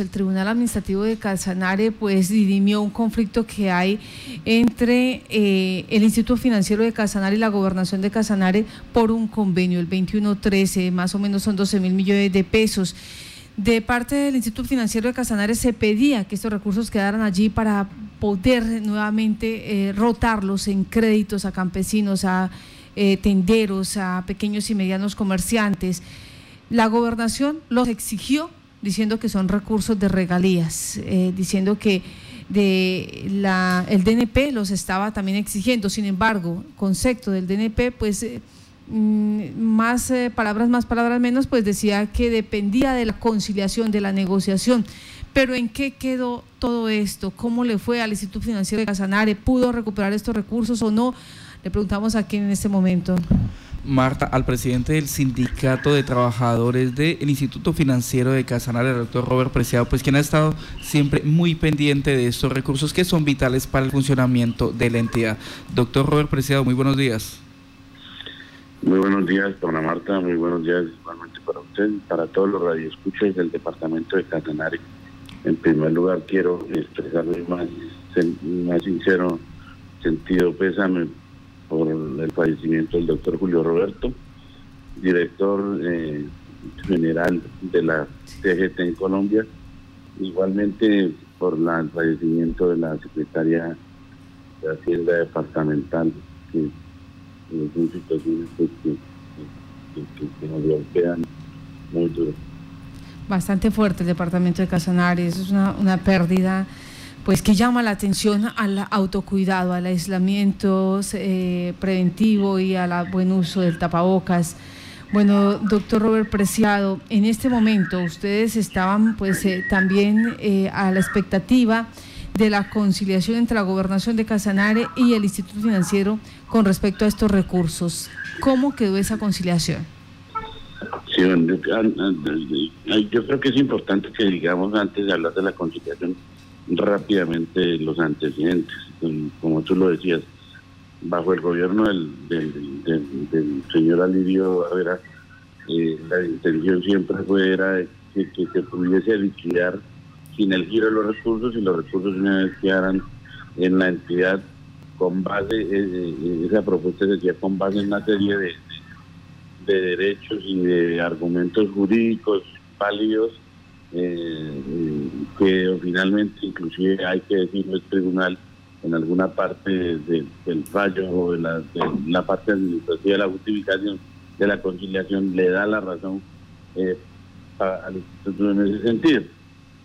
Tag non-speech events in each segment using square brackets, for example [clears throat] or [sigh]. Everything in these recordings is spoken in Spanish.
el Tribunal Administrativo de Casanare pues dirimió un conflicto que hay entre eh, el Instituto Financiero de Casanare y la Gobernación de Casanare por un convenio, el 2113, más o menos son 12 mil millones de pesos. De parte del Instituto Financiero de Casanare se pedía que estos recursos quedaran allí para poder nuevamente eh, rotarlos en créditos a campesinos, a eh, tenderos, a pequeños y medianos comerciantes. La gobernación los exigió diciendo que son recursos de regalías, eh, diciendo que de la, el DNP los estaba también exigiendo. Sin embargo, concepto del DNP, pues Mm, más eh, palabras más, palabras menos, pues decía que dependía de la conciliación, de la negociación. Pero ¿en qué quedó todo esto? ¿Cómo le fue al Instituto Financiero de Casanare? ¿Pudo recuperar estos recursos o no? Le preguntamos aquí en este momento. Marta, al presidente del Sindicato de Trabajadores del Instituto Financiero de Casanare, el doctor Robert Preciado, pues quien ha estado siempre muy pendiente de estos recursos que son vitales para el funcionamiento de la entidad. Doctor Robert Preciado, muy buenos días. Muy buenos días, dona Marta. Muy buenos días igualmente para usted para todos los radioescuchas del departamento de Catanare. En primer lugar, quiero expresarle más, más sincero sentido pésame por el fallecimiento del doctor Julio Roberto, director eh, general de la CGT en Colombia. Igualmente por el fallecimiento de la secretaria de Hacienda Departamental, que son situaciones que, nos golpean muy duro. Bastante fuerte el departamento de Casanares, es una, una pérdida pues que llama la atención al autocuidado, al aislamiento eh, preventivo y al buen uso del tapabocas. Bueno, doctor Robert Preciado, en este momento ustedes estaban pues eh, también eh, a la expectativa de la conciliación entre la gobernación de Casanare y el Instituto Financiero con respecto a estos recursos. ¿Cómo quedó esa conciliación? Sí, yo creo que es importante que digamos antes de hablar de la conciliación rápidamente los antecedentes. Como tú lo decías, bajo el gobierno del, señor Alirio eh, la intención siempre fue era que, que se pudiese liquidar sin el giro de los recursos y los recursos una vez quedaran en la entidad con base, eh, eh, esa propuesta se hacía con base en una serie de, de, derechos y de argumentos jurídicos válidos eh, que finalmente inclusive hay que decirlo el tribunal en alguna parte del fallo o de la, parte administrativa de la justificación de la conciliación le da la razón al instituto en ese sentido.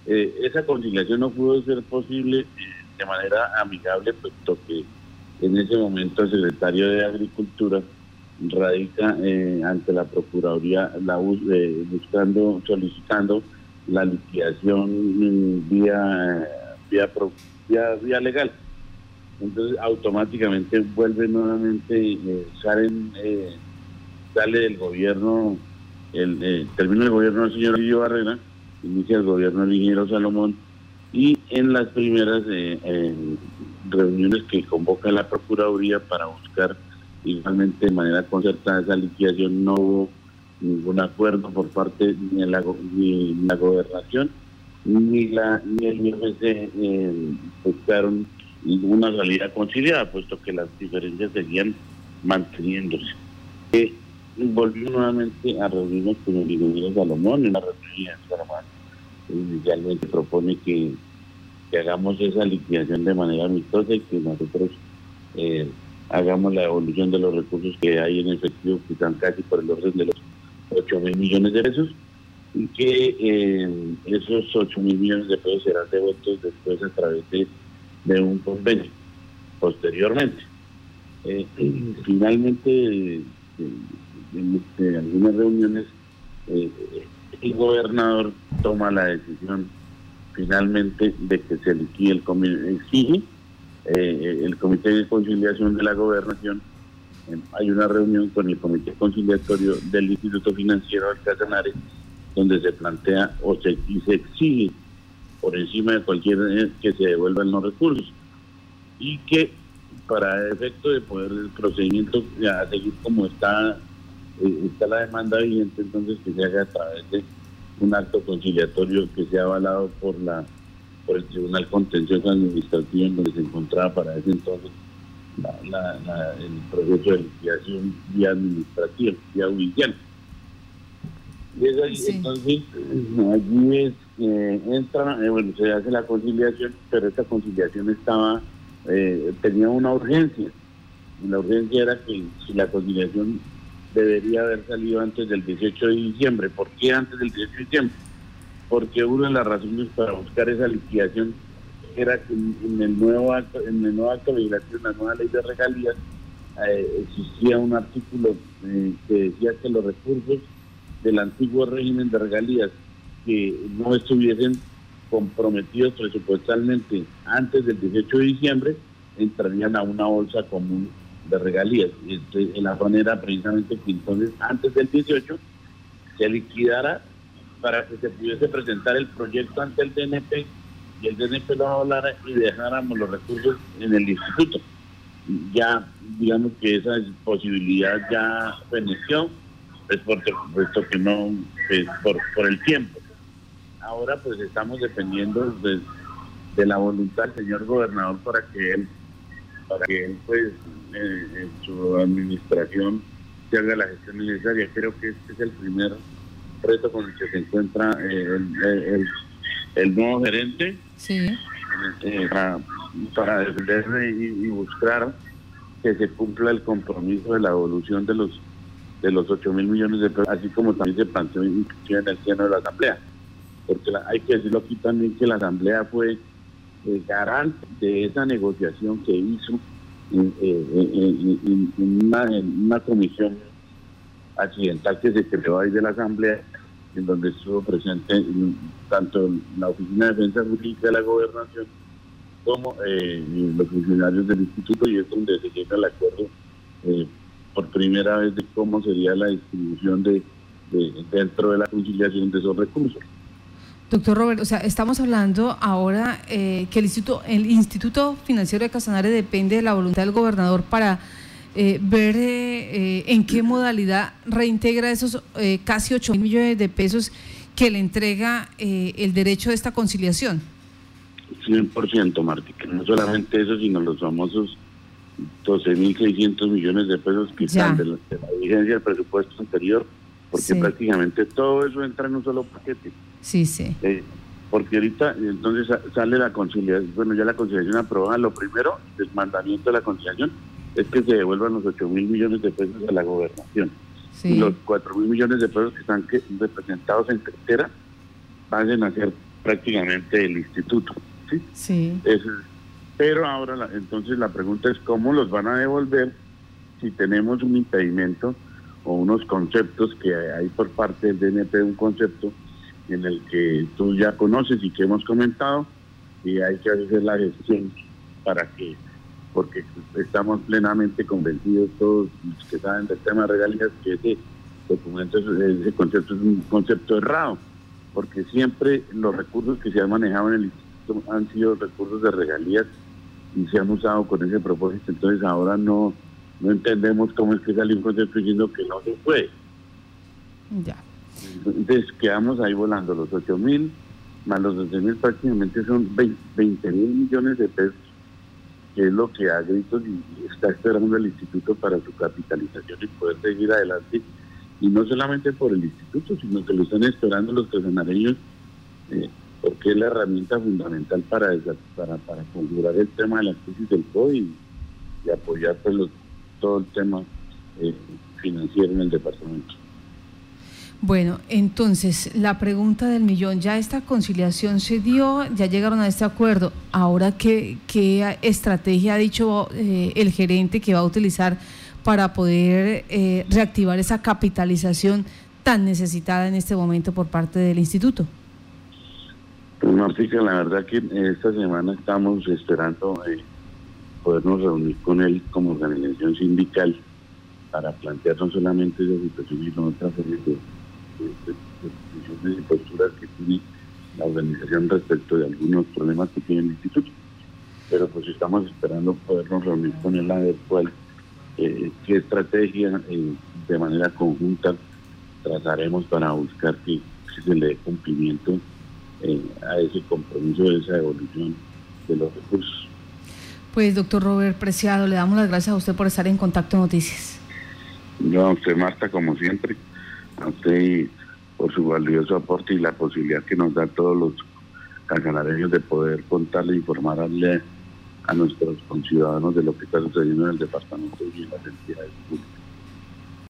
Eh, esa conciliación no pudo ser posible eh, de manera amigable, puesto que en ese momento el secretario de Agricultura radica eh, ante la Procuraduría la, buscando, solicitando la liquidación mm, vía, vía, vía, legal. Entonces automáticamente vuelve nuevamente, salen, sale del gobierno, el, termina el gobierno del señor Guillo Barrera, inicia el gobierno del ingeniero Salomón y en las primeras eh, reuniones que convoca la Procuraduría para buscar igualmente de manera concertada esa liquidación no hubo ningún acuerdo por parte ni de la, ni la gobernación ni la ni el IFC eh, buscaron ninguna salida conciliada puesto que las diferencias seguían manteniéndose. Eh, volvió nuevamente a reunirnos con el ingeniero Salomón en una reunión Salomón inicialmente propone que, hagamos esa liquidación de manera amistosa y que nosotros eh, hagamos la evolución de los recursos que hay en efectivo, que están casi por el orden de los 8 mil millones de pesos, y que eh, esos 8 mil millones de pesos serán devueltos después a través de, un convenio, posteriormente. Eh, [clears throat] finalmente, en algunas reuniones, el gobernador toma la decisión finalmente de que se liquide el comité, exige eh, el comité de conciliación de la gobernación. Hay una reunión con el comité conciliatorio del Instituto Financiero de Casanares donde se plantea o se, y se exige por encima de cualquier eh, que se devuelvan los recursos y que para efecto de poder el procedimiento a seguir como está eh, está la demanda vigente entonces que se haga a través de un acto conciliatorio que se ha avalado por la por el Tribunal Contencioso Administrativo en donde se encontraba para ese entonces el proceso de liquidación vía administrativa, vía judicial. Y es entonces, allí es, eh, entra, eh, bueno, se hace la conciliación, pero esta conciliación estaba, eh, tenía una urgencia. Y la urgencia era que si la conciliación debería haber salido antes del 18 de diciembre. ¿Por qué antes del 18 de diciembre? Porque una de las razones para buscar esa liquidación era que en el nuevo acto, en el nuevo acto de legislación, la nueva ley de regalías, eh, existía un artículo eh, que decía que los recursos del antiguo régimen de regalías que no estuviesen comprometidos presupuestalmente antes del 18 de diciembre entrarían a una bolsa común de regalías. Y este, la zona era precisamente que entonces antes del 18 se liquidara para que se pudiese presentar el proyecto ante el DNP y el DNP lo hablara y dejáramos los recursos en el instituto. Ya, digamos que esa posibilidad ya feneció, es por puesto que no, es por, por el tiempo. Ahora pues estamos dependiendo de, de la voluntad del señor gobernador para que él, para que él pues en su administración se haga la gestión necesaria. Creo que este es el primer reto con el que se encuentra eh, el, nuevo gerente eh, para, defender y, buscar que se cumpla el compromiso de la evolución de los de los 8 mil millones de pesos, así como también se planteó en el seno de la Asamblea. Porque hay que decirlo aquí también que la Asamblea fue el garante de esa negociación que hizo en, una, comisión accidental que se creó ahí de la Asamblea, en donde estuvo presente tanto la Oficina de Defensa Jurídica de la Gobernación como eh, los funcionarios del instituto y es donde se llega al acuerdo eh, por primera vez de cómo sería la distribución de dentro de la conciliación de esos recursos. Doctor Robert, o sea, estamos hablando ahora eh, que el Instituto, el Instituto Financiero de Casanare depende de la voluntad del gobernador para eh, ver eh, en qué modalidad reintegra esos casi 8 mil millones de pesos que le entrega el derecho de esta conciliación. 100%, Martí, que no solamente eso, sino los famosos 12.600 millones de pesos que están de la, vigencia del presupuesto anterior, porque prácticamente todo eso entra en un solo paquete. Sí, sí. Eh, porque ahorita entonces sale la conciliación, bueno, ya la conciliación aprobada, lo primero del mandamiento de la conciliación es que se devuelvan los 8 mil millones de pesos a la gobernación. Los 4 mil millones de pesos que están representados en cartera van a ser prácticamente el instituto. Sí. sí. pero ahora entonces la pregunta es cómo los van a devolver si tenemos un impedimento o unos conceptos que hay por parte del DNP, un concepto en el que tú ya conoces y que hemos comentado y hay que hacer la gestión para que, porque estamos plenamente convencidos todos los que saben del tema de regalías que ese documento, ese concepto es un concepto errado, porque siempre los recursos que se han manejado en el instituto han sido recursos de regalías y se han usado con ese propósito, entonces ahora no, no entendemos cómo es que salió un concepto diciendo que no se puede. Ya. Entonces quedamos ahí volando los 8 mil, más los 12 mil prácticamente son 20 mil millones de pesos, que es lo que ha gritos y está esperando el instituto para su capitalización y poder seguir adelante. Y no solamente por el instituto, sino que lo están esperando los personaleños, eh, porque es la herramienta fundamental para, para, para configurar el tema de la crisis del COVID y, apoyar pues, todo el tema eh, financiero en el departamento. Bueno, entonces la pregunta del millón, ya esta conciliación se dio, ya llegaron a este acuerdo, ahora qué, estrategia ha dicho eh, el gerente que va a utilizar para poder eh, reactivar esa capitalización tan necesitada en este momento por parte del instituto. Pues Martica, la verdad que esta semana estamos esperando eh, podernos reunir con él como organización sindical para plantear no solamente esa situación, sino otra serie de, posturas que tiene la organización respecto de algunos problemas que tiene el instituto. Pero pues estamos esperando podernos reunir con él a ver cuál, eh, qué estrategia eh, de manera conjunta trazaremos para buscar que que se le dé cumplimiento eh, a ese compromiso de esa evolución de los recursos. Pues doctor Robert Preciado, le damos las gracias a usted por estar en Contacto Noticias. A usted, Marta, como siempre, a por su valioso aporte y la posibilidad que nos da todos los casanareños de poder contarle, informarle a nuestros conciudadanos de lo que está sucediendo en el departamento y en las entidades públicas.